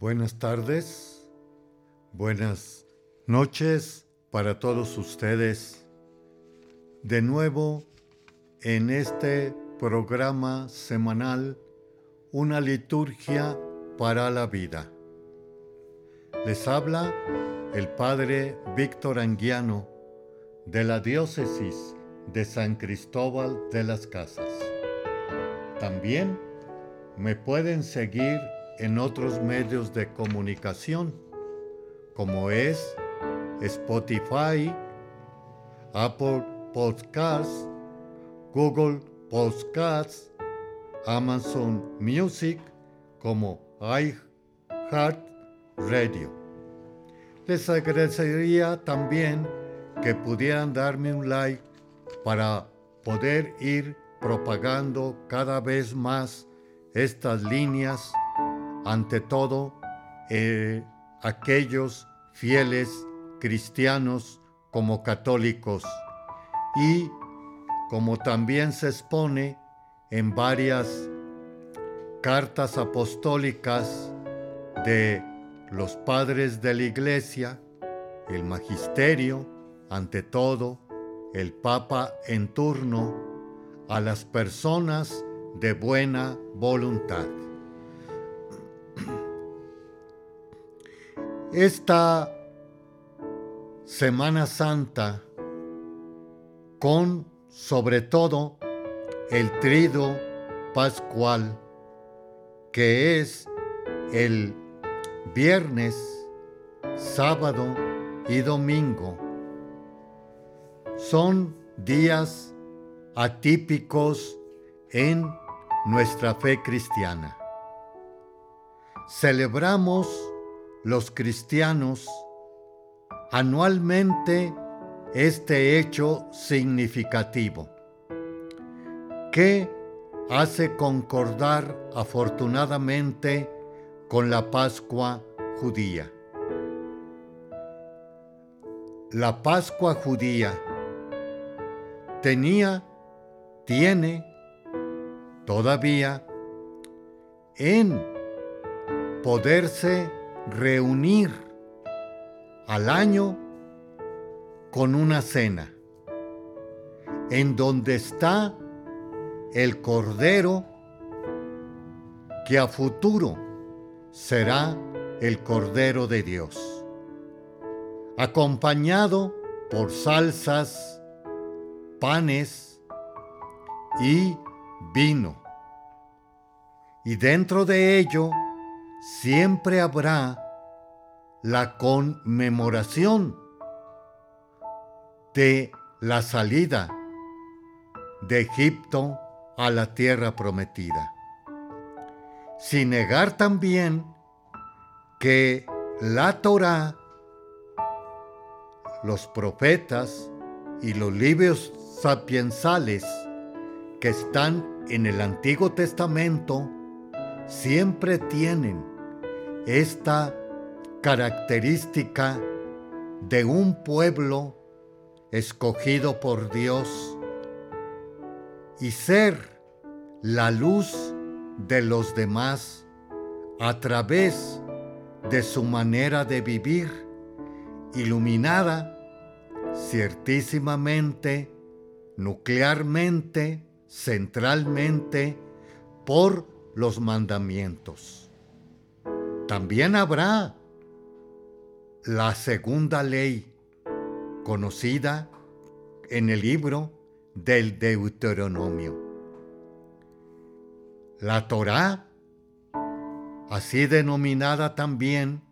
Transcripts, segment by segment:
Buenas tardes, buenas noches para todos ustedes. De nuevo en este programa semanal, una liturgia para la vida. Les habla el Padre Víctor Anguiano de la Diócesis de San Cristóbal de las Casas. También me pueden seguir en otros medios de comunicación, como es Spotify, Apple Podcasts, Google Podcasts, Amazon Music, como iHeart Radio. Les agradecería también que pudieran darme un like para poder ir propagando cada vez más estas líneas ante todo eh, aquellos fieles cristianos como católicos y como también se expone en varias cartas apostólicas de los padres de la iglesia, el magisterio, ante todo, el Papa en turno, a las personas de buena voluntad. Esta Semana Santa con sobre todo el trido pascual que es el viernes, sábado y domingo. Son días atípicos en nuestra fe cristiana. Celebramos los cristianos anualmente este hecho significativo que hace concordar afortunadamente con la Pascua judía. La Pascua judía tenía, tiene todavía en poderse reunir al año con una cena, en donde está el Cordero que a futuro será el Cordero de Dios, acompañado por salsas, panes y vino. Y dentro de ello, siempre habrá la conmemoración de la salida de Egipto a la tierra prometida. Sin negar también que la Torá, los profetas y los libros sapiensales que están en el Antiguo Testamento siempre tienen esta característica de un pueblo escogido por Dios y ser la luz de los demás a través de su manera de vivir, iluminada ciertísimamente, nuclearmente, centralmente, por los mandamientos. También habrá la segunda ley, conocida en el libro del Deuteronomio. La Torá, así denominada también,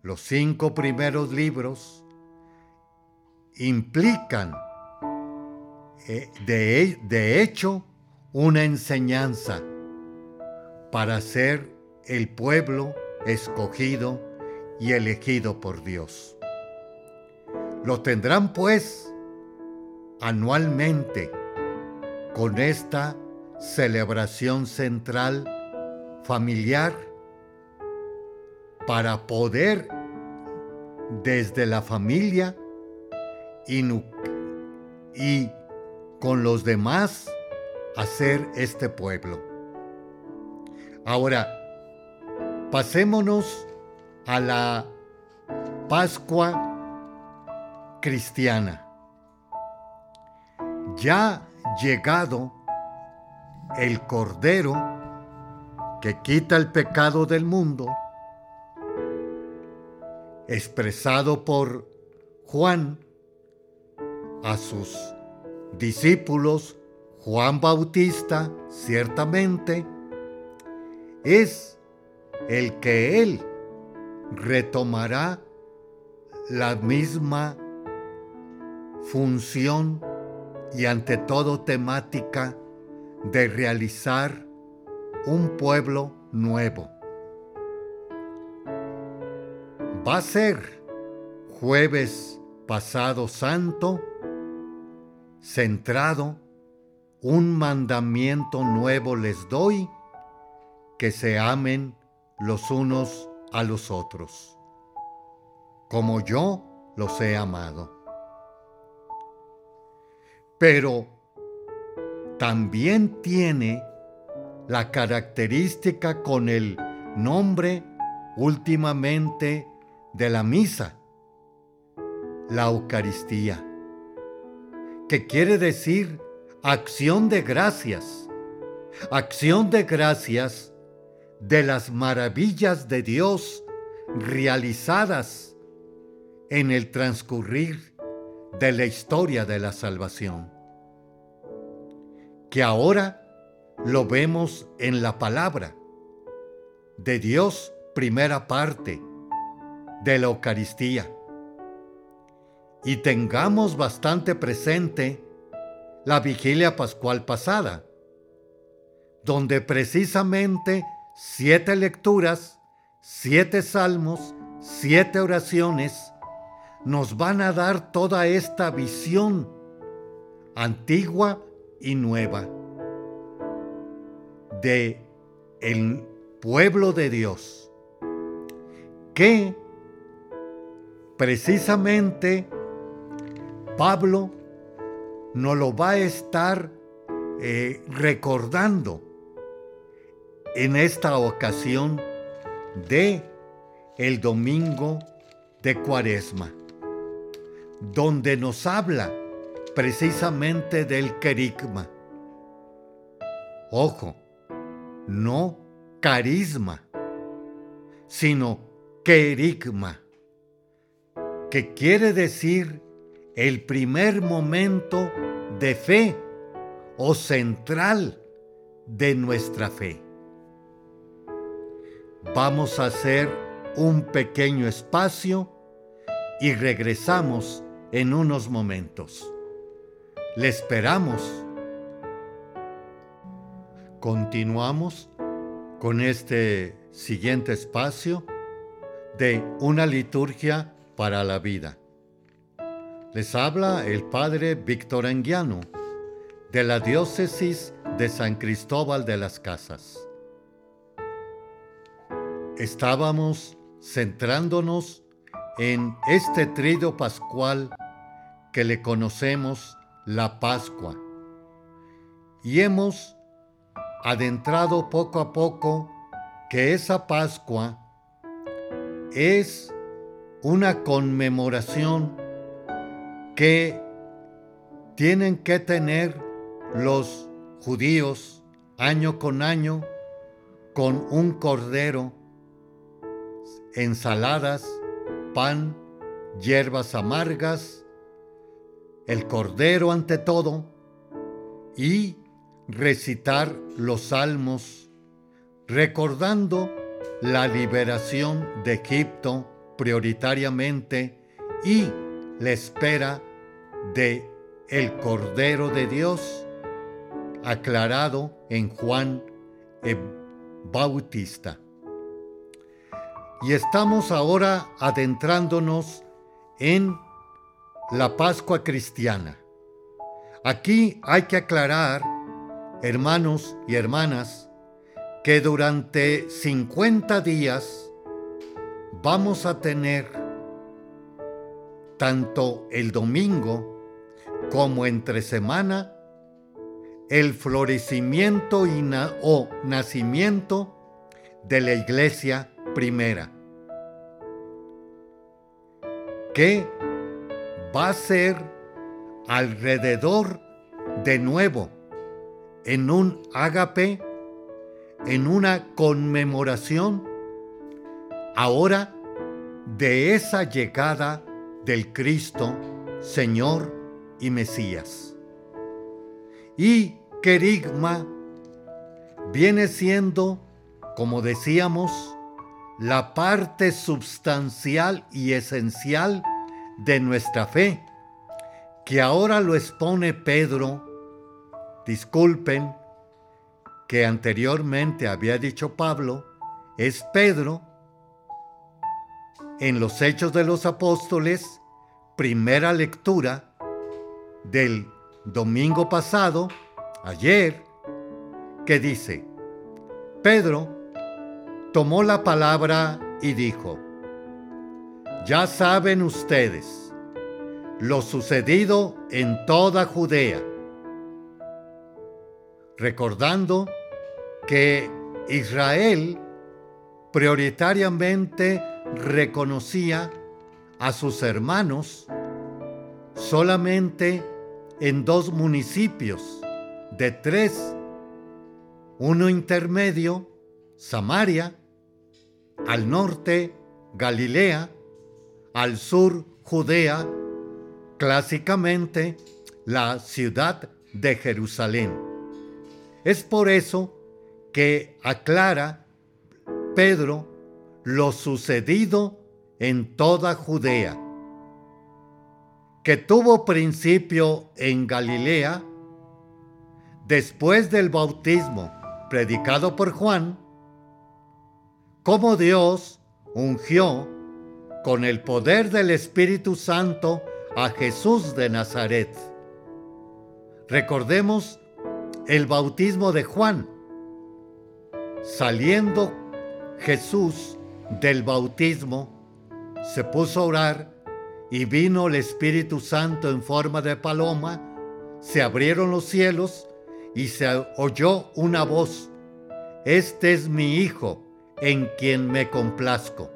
los cinco primeros libros, implican eh, de, hecho una enseñanza para ser el pueblo escogido y elegido por Dios. Lo tendrán pues anualmente con esta celebración central familiar para poder desde la familia y, y con los demás hacer este pueblo. Ahora, pasémonos a la Pascua cristiana. Ya llegado el Cordero que quita el pecado del mundo, expresado por Juan a sus discípulos, Juan Bautista, ciertamente, es el que él retomará la misma función y ante todo temática de realizar un pueblo nuevo. Va a ser jueves pasado santo, centrado, un mandamiento nuevo les doy, que se amen los unos a los otros, como yo los he amado. Pero también tiene la característica con el nombre últimamente de la misa, la Eucaristía, que quiere decir acción de gracias, acción de gracias de las maravillas de Dios realizadas en el transcurrir de la historia de la salvación, que ahora lo vemos en la palabra de Dios, primera parte de la Eucaristía. Y tengamos bastante presente la vigilia pascual pasada, donde precisamente siete lecturas, siete salmos, siete oraciones nos van a dar toda esta visión antigua y nueva de el pueblo de Dios que precisamente Pablo nos lo va a estar eh, recordando en esta ocasión de el domingo de Cuaresma, donde nos habla precisamente del querigma. Ojo, no carisma, sino querigma, que quiere decir el primer momento de fe o central de nuestra fe. Vamos a hacer un pequeño espacio y regresamos en unos momentos. Le esperamos Continuamos con este siguiente espacio de una liturgia para la vida. Les habla el Padre Víctor Anguiano de la Diócesis de San Cristóbal de las Casas. Estábamos centrándonos en este trido pascual que le conocemos la Pascua. Y hemos adentrado poco a poco que esa Pascua es una conmemoración que tienen que tener los judíos año con año con un cordero, ensaladas, pan, hierbas amargas, el cordero ante todo y recitar los salmos, recordando la liberación de Egipto prioritariamente y la espera de el Cordero de Dios aclarado en Juan Bautista. Y estamos ahora adentrándonos en la Pascua cristiana. Aquí hay que aclarar hermanos y hermanas, que durante 50 días vamos a tener tanto el domingo como entre semana el florecimiento y o nacimiento de la iglesia primera, que va a ser alrededor de nuevo en un ágape, en una conmemoración, ahora de esa llegada del Cristo, Señor y Mesías. Y querigma viene siendo, como decíamos, la parte substancial y esencial de nuestra fe, que ahora lo expone Pedro, disculpen, que anteriormente había dicho Pablo, es Pedro, en los Hechos de los Apóstoles, primera lectura del domingo pasado, ayer, que dice, Pedro tomó la palabra y dijo, ya saben ustedes lo sucedido en toda Judea, recordando que Israel prioritariamente reconocía a sus hermanos solamente en dos municipios de tres uno intermedio, Samaria, al norte, Galilea, al sur, Judea, clásicamente la ciudad de Jerusalén. Es por eso que aclara Pedro lo sucedido en toda Judea, que tuvo principio en Galilea después del bautismo predicado por Juan, cómo Dios ungió con el poder del Espíritu Santo a Jesús de Nazaret. Recordemos el bautismo de Juan. Saliendo Jesús del bautismo, se puso a orar y vino el Espíritu Santo en forma de paloma, se abrieron los cielos y se oyó una voz, Este es mi Hijo, en quien me complazco.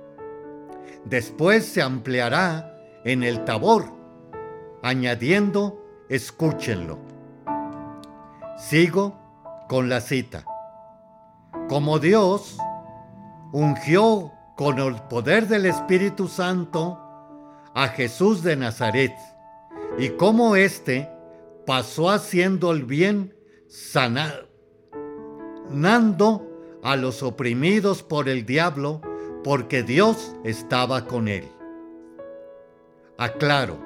Después se ampliará en el tabor, añadiendo, escúchenlo. Sigo con la cita. Como Dios ungió con el poder del Espíritu Santo a Jesús de Nazaret, y como éste pasó haciendo el bien sanando a los oprimidos por el diablo, porque Dios estaba con él. Aclaro,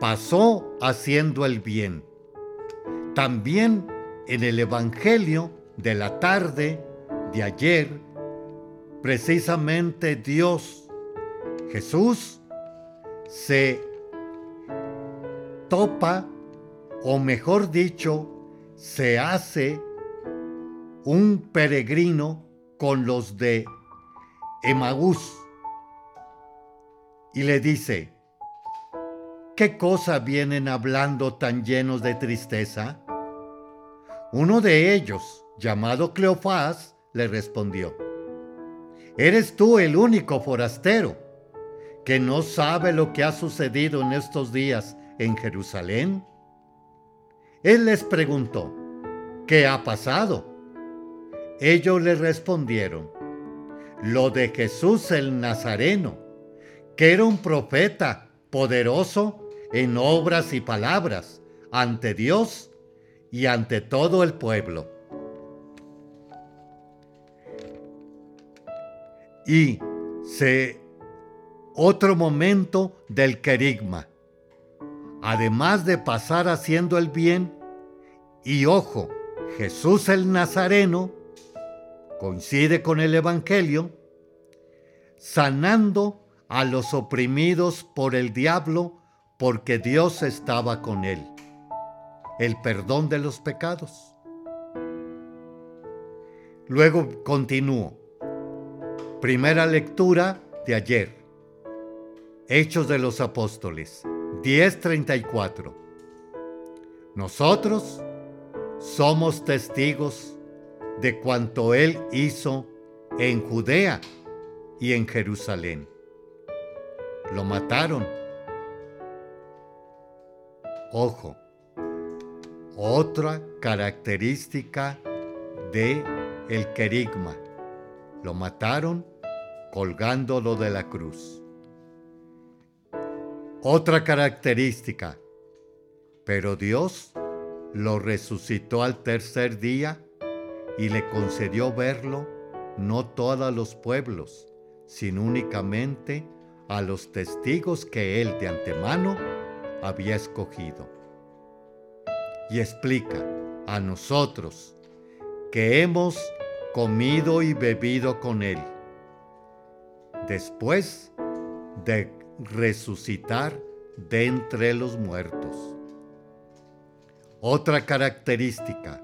pasó haciendo el bien. También en el Evangelio de la tarde de ayer, precisamente Dios, Jesús, se topa, o mejor dicho, se hace un peregrino con los de Emaús y le dice, ¿qué cosa vienen hablando tan llenos de tristeza? Uno de ellos, llamado Cleofás, le respondió, ¿eres tú el único forastero que no sabe lo que ha sucedido en estos días en Jerusalén? Él les preguntó, ¿qué ha pasado? Ellos le respondieron, lo de Jesús el Nazareno, que era un profeta poderoso en obras y palabras ante Dios y ante todo el pueblo. Y se otro momento del querigma además de pasar haciendo el bien, y ojo, Jesús el Nazareno coincide con el Evangelio, sanando a los oprimidos por el diablo porque Dios estaba con él. El perdón de los pecados. Luego continúo. Primera lectura de ayer. Hechos de los Apóstoles. 10:34. Nosotros somos testigos de cuanto Él hizo en Judea y en Jerusalén. Lo mataron. Ojo, otra característica de el querigma. Lo mataron colgándolo de la cruz. Otra característica, pero Dios lo resucitó al tercer día y le concedió verlo no todos los pueblos, sino únicamente a los testigos que él de antemano había escogido. Y explica a nosotros que hemos comido y bebido con él, después de resucitar de entre los muertos. Otra característica,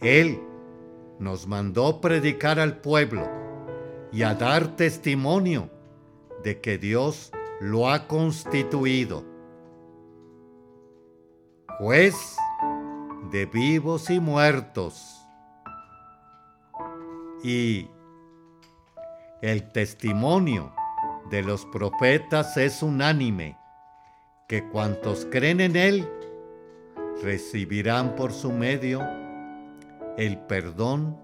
Él nos mandó predicar al pueblo y a dar testimonio de que Dios lo ha constituido. Juez de vivos y muertos. Y el testimonio de los profetas es unánime, que cuantos creen en Él recibirán por su medio el perdón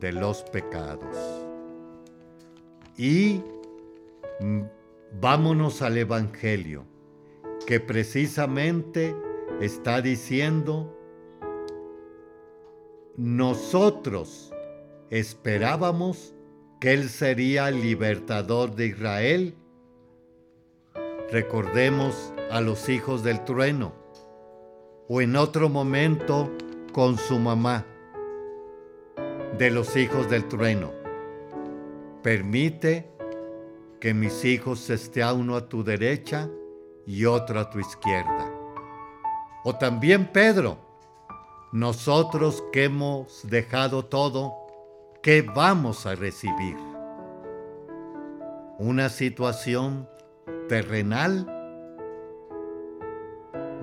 de los pecados. Y vámonos al Evangelio, que precisamente está diciendo, nosotros esperábamos que Él sería el libertador de Israel. Recordemos a los hijos del trueno, o en otro momento con su mamá, de los hijos del trueno. Permite que mis hijos esté uno a tu derecha y otro a tu izquierda. O también Pedro, nosotros que hemos dejado todo, ¿qué vamos a recibir? Una situación terrenal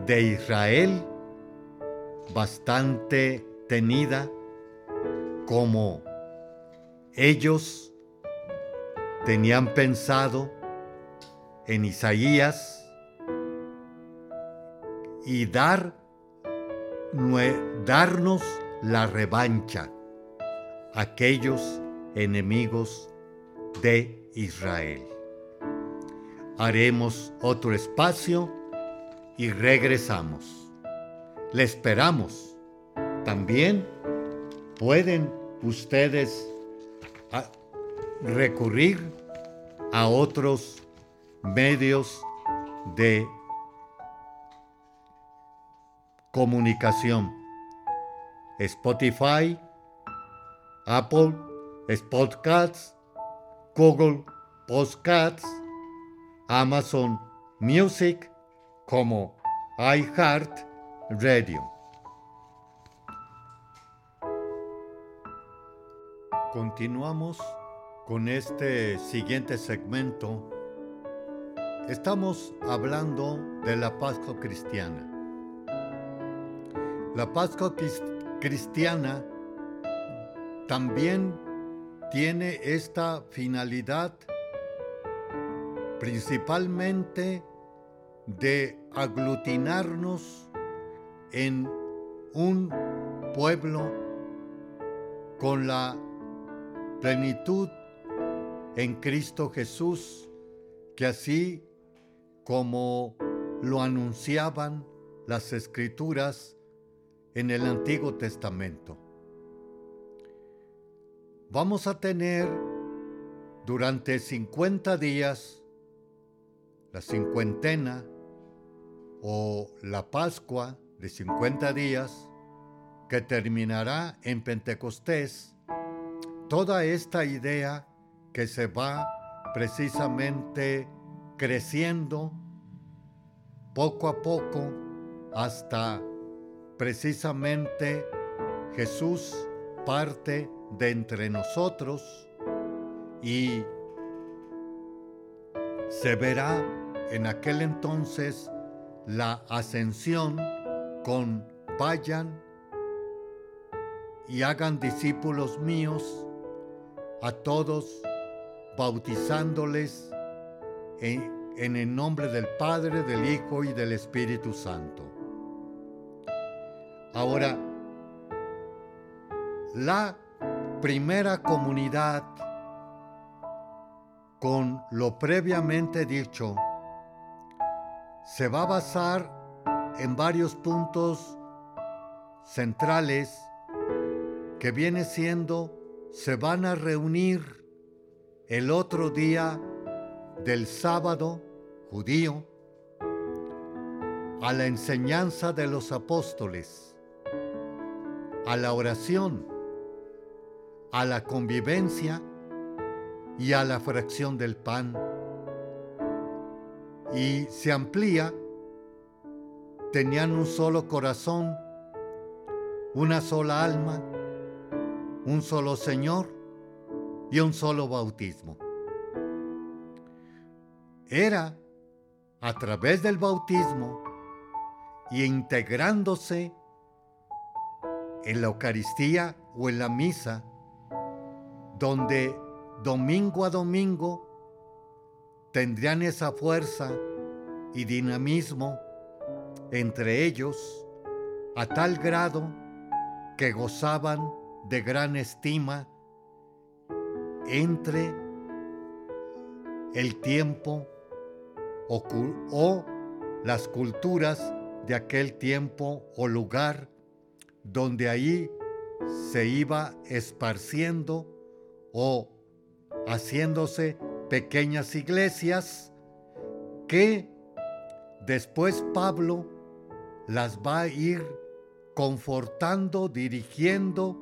de Israel bastante tenida como ellos tenían pensado en Isaías y dar, darnos la revancha aquellos enemigos de Israel. Haremos otro espacio y regresamos. Le esperamos. También pueden ustedes recurrir a otros medios de comunicación. Spotify, Apple, Podcasts, Google Podcasts, Amazon Music como iHeart Radio. Continuamos con este siguiente segmento. Estamos hablando de la Pascua cristiana. La Pascua cristiana también tiene esta finalidad principalmente de aglutinarnos en un pueblo con la plenitud en Cristo Jesús, que así como lo anunciaban las escrituras en el Antiguo Testamento. Vamos a tener durante 50 días la cincuentena o la Pascua de 50 días que terminará en Pentecostés, toda esta idea que se va precisamente creciendo poco a poco hasta precisamente Jesús parte de entre nosotros y se verá en aquel entonces la ascensión con vayan y hagan discípulos míos a todos bautizándoles en, el nombre del Padre, del Hijo y del Espíritu Santo. Ahora, la primera comunidad, con lo previamente dicho, se va a basar en varios puntos centrales que viene siendo, se van a reunir el otro día del sábado judío a la enseñanza de los apóstoles, a la oración, a la convivencia y a la fracción del pan. Y se amplía, tenían un solo corazón, una sola alma, un solo Señor y un solo bautismo. Era a través del bautismo y integrándose en la Eucaristía o en la misa, donde domingo a domingo tendrían esa fuerza y dinamismo entre ellos a tal grado que gozaban de gran estima entre el tiempo o, las culturas de aquel tiempo o lugar donde ahí se iba esparciendo o haciéndose pequeñas iglesias que después Pablo las va a ir confortando, dirigiendo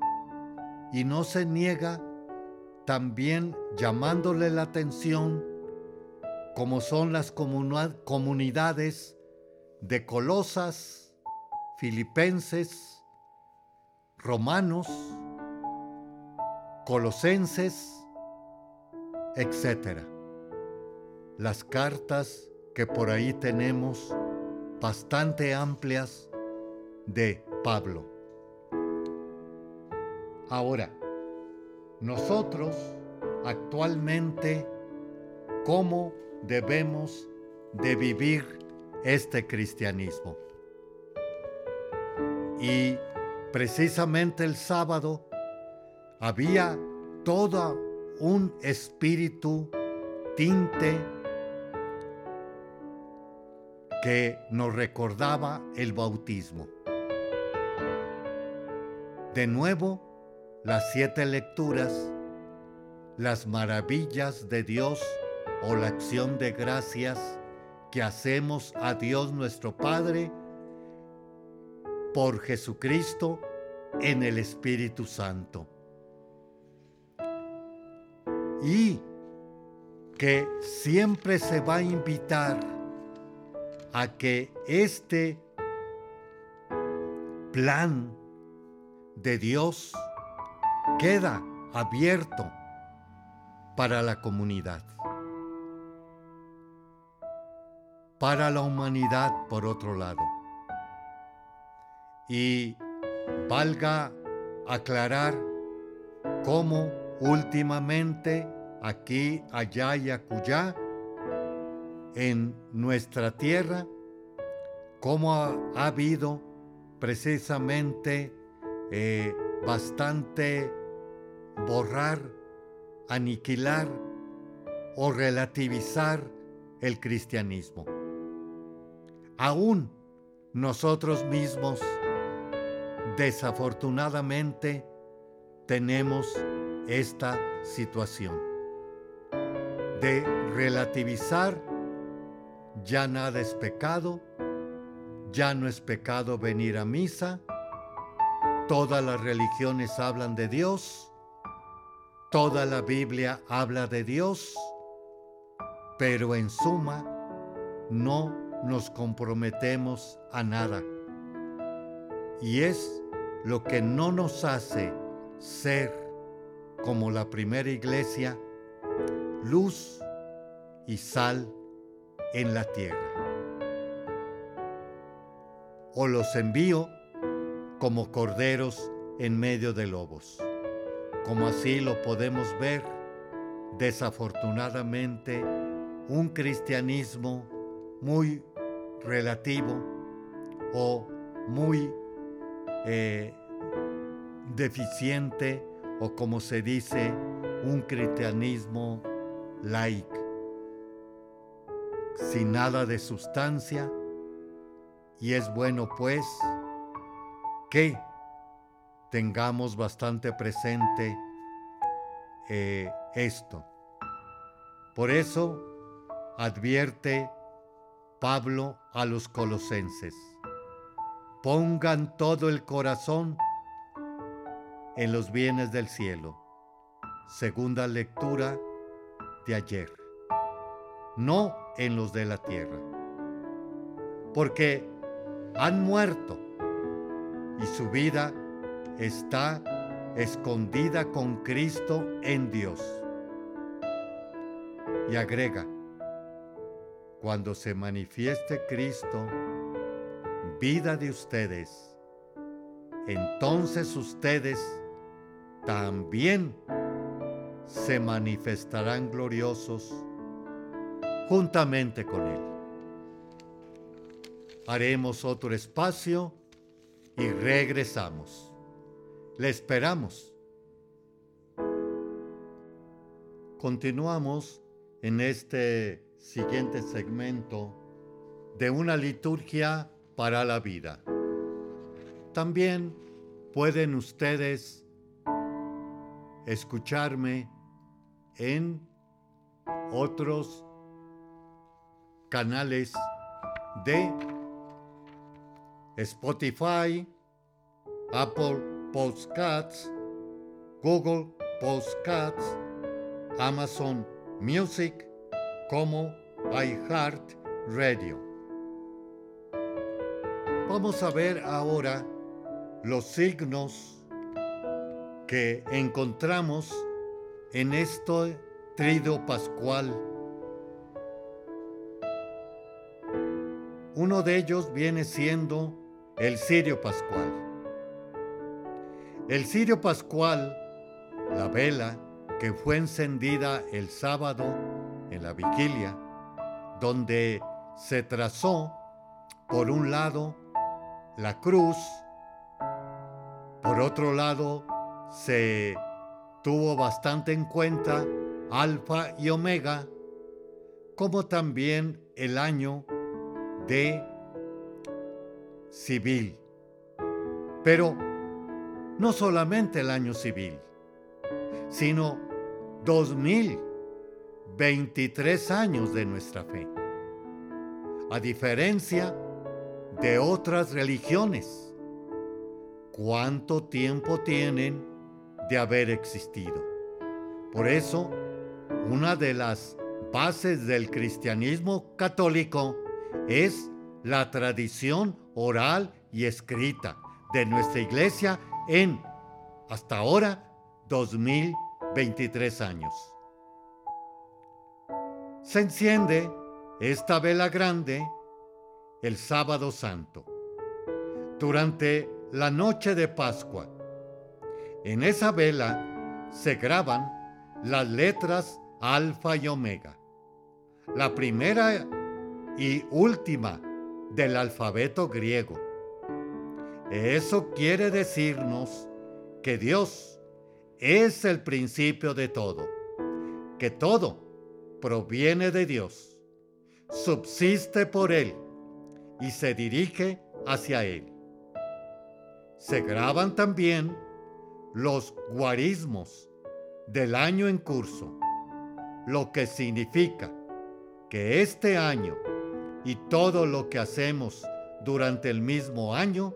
y no se niega también llamándole la atención como son las comunidades de Colosas, Filipenses, Romanos, Colosenses, etc. Las cartas que por ahí tenemos bastante amplias de Pablo. Ahora, nosotros actualmente, ¿cómo debemos de vivir este cristianismo? Y precisamente el sábado había todo un espíritu tinte que nos recordaba el bautismo. De nuevo, las siete lecturas, las maravillas de Dios o la acción de gracias que hacemos a Dios nuestro Padre por Jesucristo en el Espíritu Santo. Y que siempre se va a invitar a que este plan de Dios queda abierto para la comunidad, para la humanidad por otro lado. Y valga aclarar cómo últimamente aquí, allá y acullá, en nuestra tierra, cómo ha, habido precisamente eh, bastante borrar, aniquilar o relativizar el cristianismo. Aún nosotros mismos, desafortunadamente, tenemos esta situación de relativizar, ya nada es pecado, ya no es pecado venir a misa, todas las religiones hablan de Dios, toda la Biblia habla de Dios, pero en suma no nos comprometemos a nada. Y es lo que no nos hace ser como la primera iglesia, luz y sal en la tierra. O los envío como corderos en medio de lobos, como así lo podemos ver desafortunadamente un cristianismo muy relativo o muy eh, deficiente o como se dice, un cristianismo laico, sin nada de sustancia, y es bueno pues que tengamos bastante presente eh, esto. Por eso advierte Pablo a los colosenses, pongan todo el corazón en los bienes del cielo. Segunda lectura de ayer. No en los de la tierra. Porque han muerto y su vida está escondida con Cristo en Dios. Y agrega, cuando se manifieste Cristo, vida de ustedes, entonces ustedes también se manifestarán gloriosos juntamente con Él. Haremos otro espacio y regresamos. Le esperamos. Continuamos en este siguiente segmento de una liturgia para la vida. También pueden ustedes escucharme en otros canales de Spotify, Apple Podcasts, Google Podcasts, Amazon Music como iHeart Radio. Vamos a ver ahora los signos que encontramos en este trido pascual. Uno de ellos viene siendo el cirio pascual. El cirio pascual, la vela que fue encendida el sábado en la vigilia, donde se trazó por un lado la cruz, por otro lado se tuvo bastante en cuenta alfa y omega, como también el año de civil. Pero no solamente el año civil, sino 2023 años de nuestra fe. A diferencia de otras religiones, ¿cuánto tiempo tienen de haber existido. Por eso, una de las bases del cristianismo católico es la tradición oral y escrita de nuestra iglesia en, hasta ahora, 2023 años. Se enciende esta vela grande el sábado santo, durante la noche de Pascua, en esa vela se graban las letras alfa y omega, la primera y última del alfabeto griego. Eso quiere decirnos que Dios es el principio de todo, que todo proviene de Dios, subsiste por Él y se dirige hacia Él. Se graban también los guarismos del año en curso, lo que significa que este año y todo lo que hacemos durante el mismo año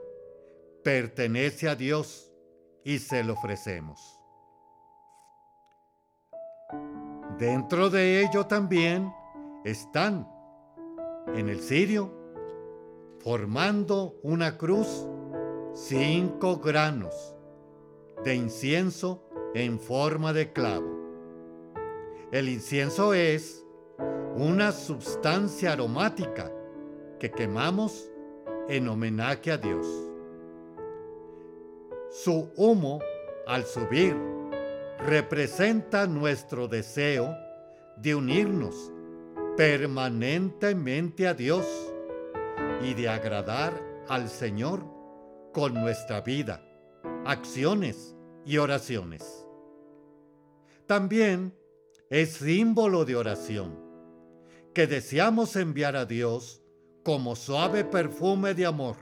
pertenece a Dios y se lo ofrecemos. Dentro de ello también están en el cirio formando una cruz cinco granos de incienso en forma de clavo. El incienso es una sustancia aromática que quemamos en homenaje a Dios. Su humo, al subir representa nuestro deseo de unirnos permanentemente a Dios y de agradar al Señor con nuestra vida, acciones y oraciones. También es símbolo de oración que deseamos enviar a Dios como suave perfume de amor.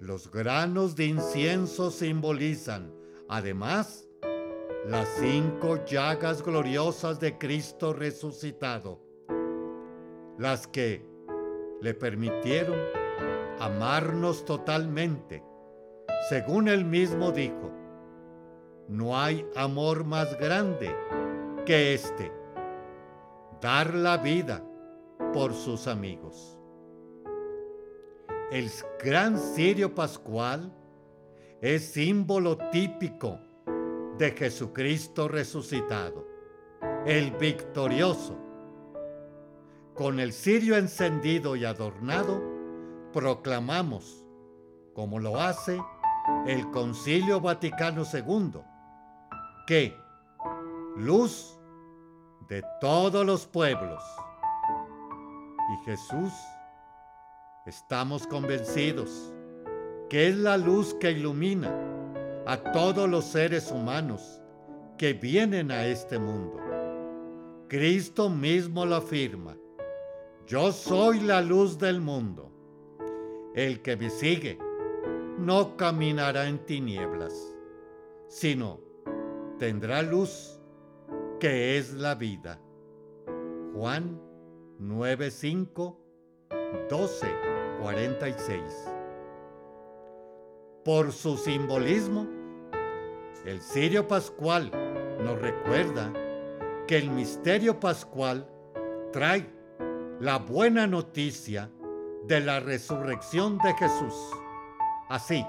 Los granos de incienso simbolizan, además, las cinco llagas gloriosas de Cristo resucitado, las que le permitieron amarnos totalmente, según él mismo dijo, no hay amor más grande que este, dar la vida por sus amigos. El gran cirio pascual es símbolo típico de Jesucristo resucitado, el victorioso. Con el cirio encendido y adornado, proclamamos, como lo hace el Concilio Vaticano II, que luz de todos los pueblos. Y Jesús, estamos convencidos que es la luz que ilumina a todos los seres humanos que vienen a este mundo. Cristo mismo lo afirma. Yo soy la luz del mundo. El que me sigue no caminará en tinieblas, sino tendrá luz, que es la vida. Juan 9:5, 12, 46. Por su simbolismo, el cirio pascual nos recuerda que el misterio pascual trae la buena noticia de la resurrección de Jesús, así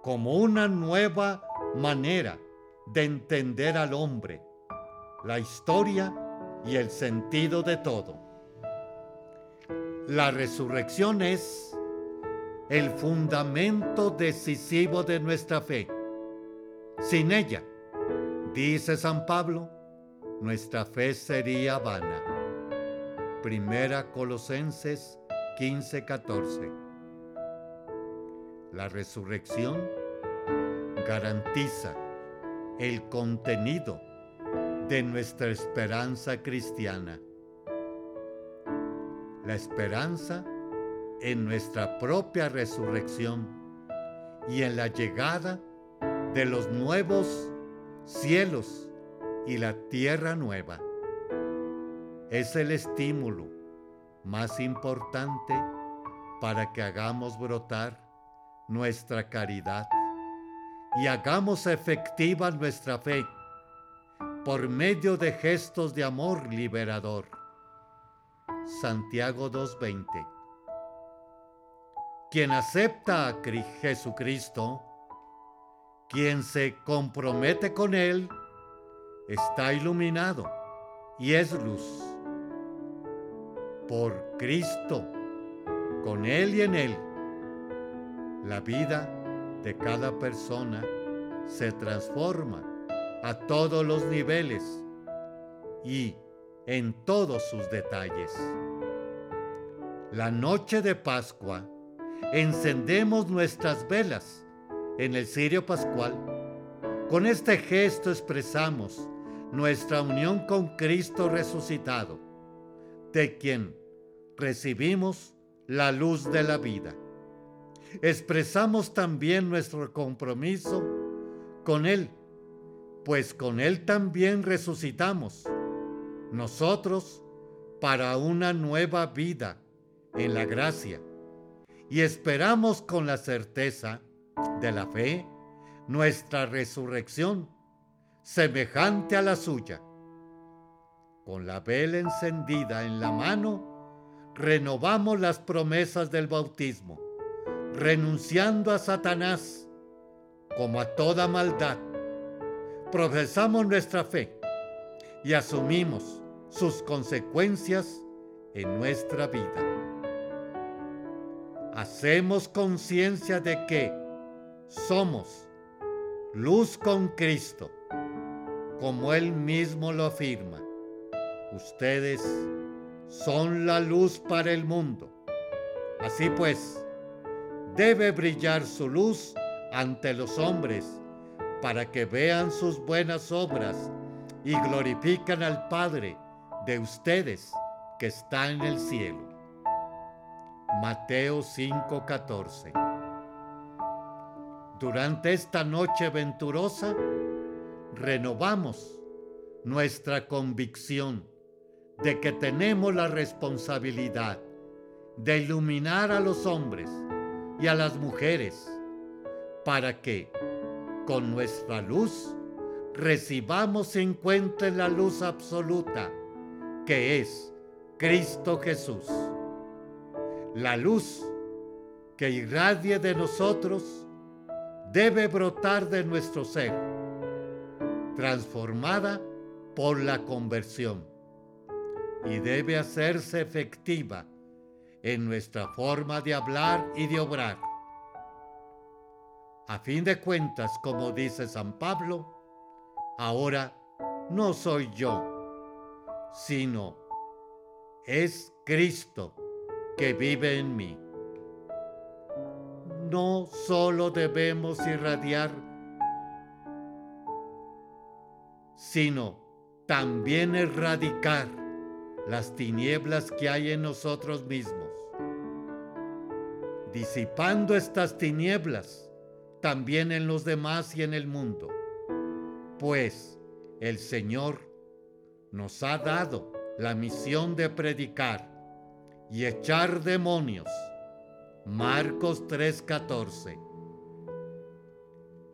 como una nueva manera de entender al hombre, la historia y el sentido de todo. La resurrección es el fundamento decisivo de nuestra fe. Sin ella, dice San Pablo, nuestra fe sería vana. Primera Colosenses 15:14. La resurrección garantiza el contenido de nuestra esperanza cristiana. La esperanza en nuestra propia resurrección y en la llegada de los nuevos cielos y la tierra nueva. Es el estímulo más importante para que hagamos brotar nuestra caridad y hagamos efectiva nuestra fe por medio de gestos de amor liberador. Santiago 2.20 Quien acepta a Jesucristo, quien se compromete con Él, está iluminado y es luz. Por Cristo, con Él y en Él, la vida de cada persona se transforma a todos los niveles y en todos sus detalles. La noche de Pascua encendemos nuestras velas en el cirio pascual. Con este gesto expresamos nuestra unión con Cristo resucitado, de quien recibimos la luz de la vida expresamos también nuestro compromiso con Él, pues con Él también resucitamos, nosotros para una nueva vida en la gracia, y esperamos con la certeza de la fe nuestra resurrección, semejante a la suya. Con la vela encendida en la mano, renovamos las promesas del bautismo renunciando a Satanás como a toda maldad, profesamos nuestra fe y asumimos sus consecuencias en nuestra vida. Hacemos conciencia de que somos luz con Cristo como Él mismo lo afirma. Ustedes son la luz para el mundo. Así pues, debe brillar su luz ante los hombres para que vean sus buenas obras y glorifican al Padre de ustedes que está en el cielo. Mateo 5:14 Durante esta noche venturosa, renovamos nuestra convicción de que tenemos la responsabilidad de iluminar a los hombres y a las mujeres para que con nuestra luz recibamos en cuenta la luz absoluta que es Cristo Jesús. La luz que irradie de nosotros debe brotar de nuestro ser, transformada por la conversión, y debe hacerse efectiva en nuestra forma de hablar y de obrar. A fin de cuentas, como dice San Pablo, ahora no soy yo, sino es Cristo que vive en mí. No solo debemos irradiar, sino también erradicar las tinieblas que hay en nosotros mismos. Disipando estas tinieblas también en los demás y en el mundo, pues el Señor nos ha dado la misión de predicar y echar demonios. Marcos 3:14.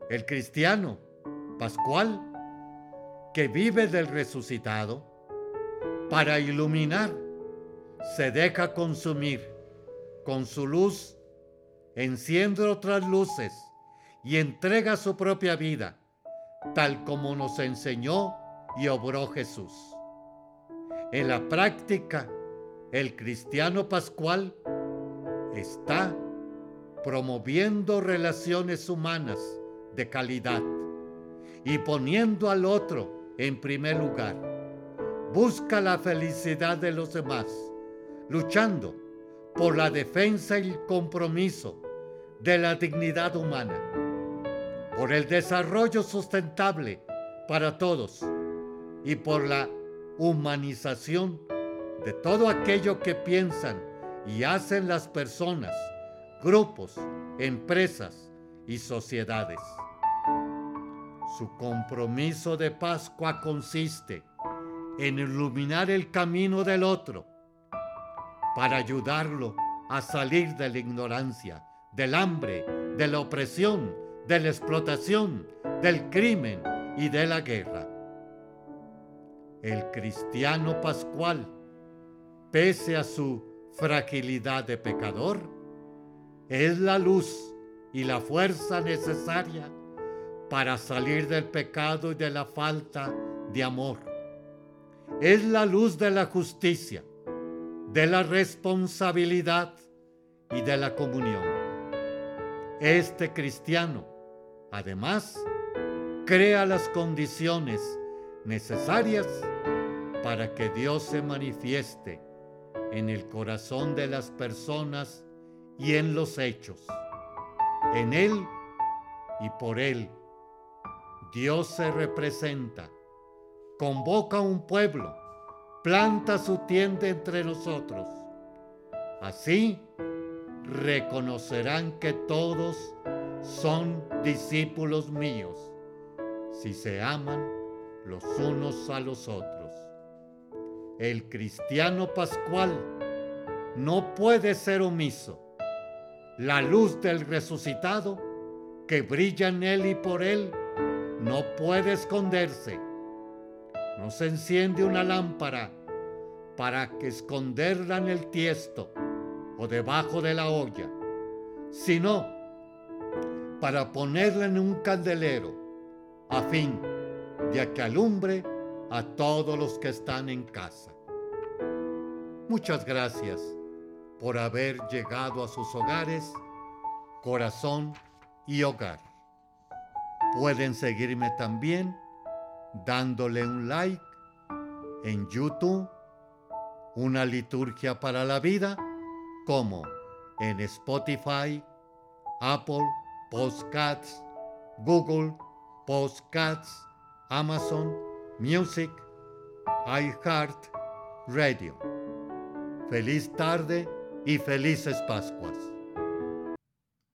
El cristiano, Pascual, que vive del resucitado, para iluminar, se deja consumir con su luz, enciende otras luces y entrega su propia vida, tal como nos enseñó y obró Jesús. En la práctica, el cristiano pascual está promoviendo relaciones humanas de calidad y poniendo al otro en primer lugar. Busca la felicidad de los demás, luchando por la defensa y el compromiso de la dignidad humana, por el desarrollo sustentable para todos y por la humanización de todo aquello que piensan y hacen las personas, grupos, empresas y sociedades. Su compromiso de Pascua consiste en iluminar el camino del otro para ayudarlo a salir de la ignorancia, del hambre, de la opresión, de la explotación, del crimen y de la guerra. El cristiano pascual pese a su fragilidad de pecador, es la luz y la fuerza necesaria para salir del pecado y de la falta de amor. Es la luz de la justicia, de la responsabilidad y de la comunión. Este cristiano, además, crea las condiciones necesarias para que Dios se manifieste en el corazón de las personas y en los hechos. En Él y por Él, Dios se representa, convoca a un pueblo, planta su tienda entre nosotros. Así reconocerán que todos son discípulos míos, si se aman los unos a los otros. El cristiano pascual no puede ser omiso. La luz del resucitado que brilla en él y por él no puede esconderse. No se enciende una lámpara para que esconderla en el tiesto o debajo de la olla, sino para ponerla en un candelero a fin de que alumbre a todos los que están en casa. Muchas gracias por haber llegado a sus hogares, corazón y hogar. Pueden seguirme también dándole un like en YouTube, una liturgia para la vida, como en Spotify, Apple Podcasts, Google Podcasts, Amazon Music, iHeart Radio. Feliz tarde y felices Pascuas.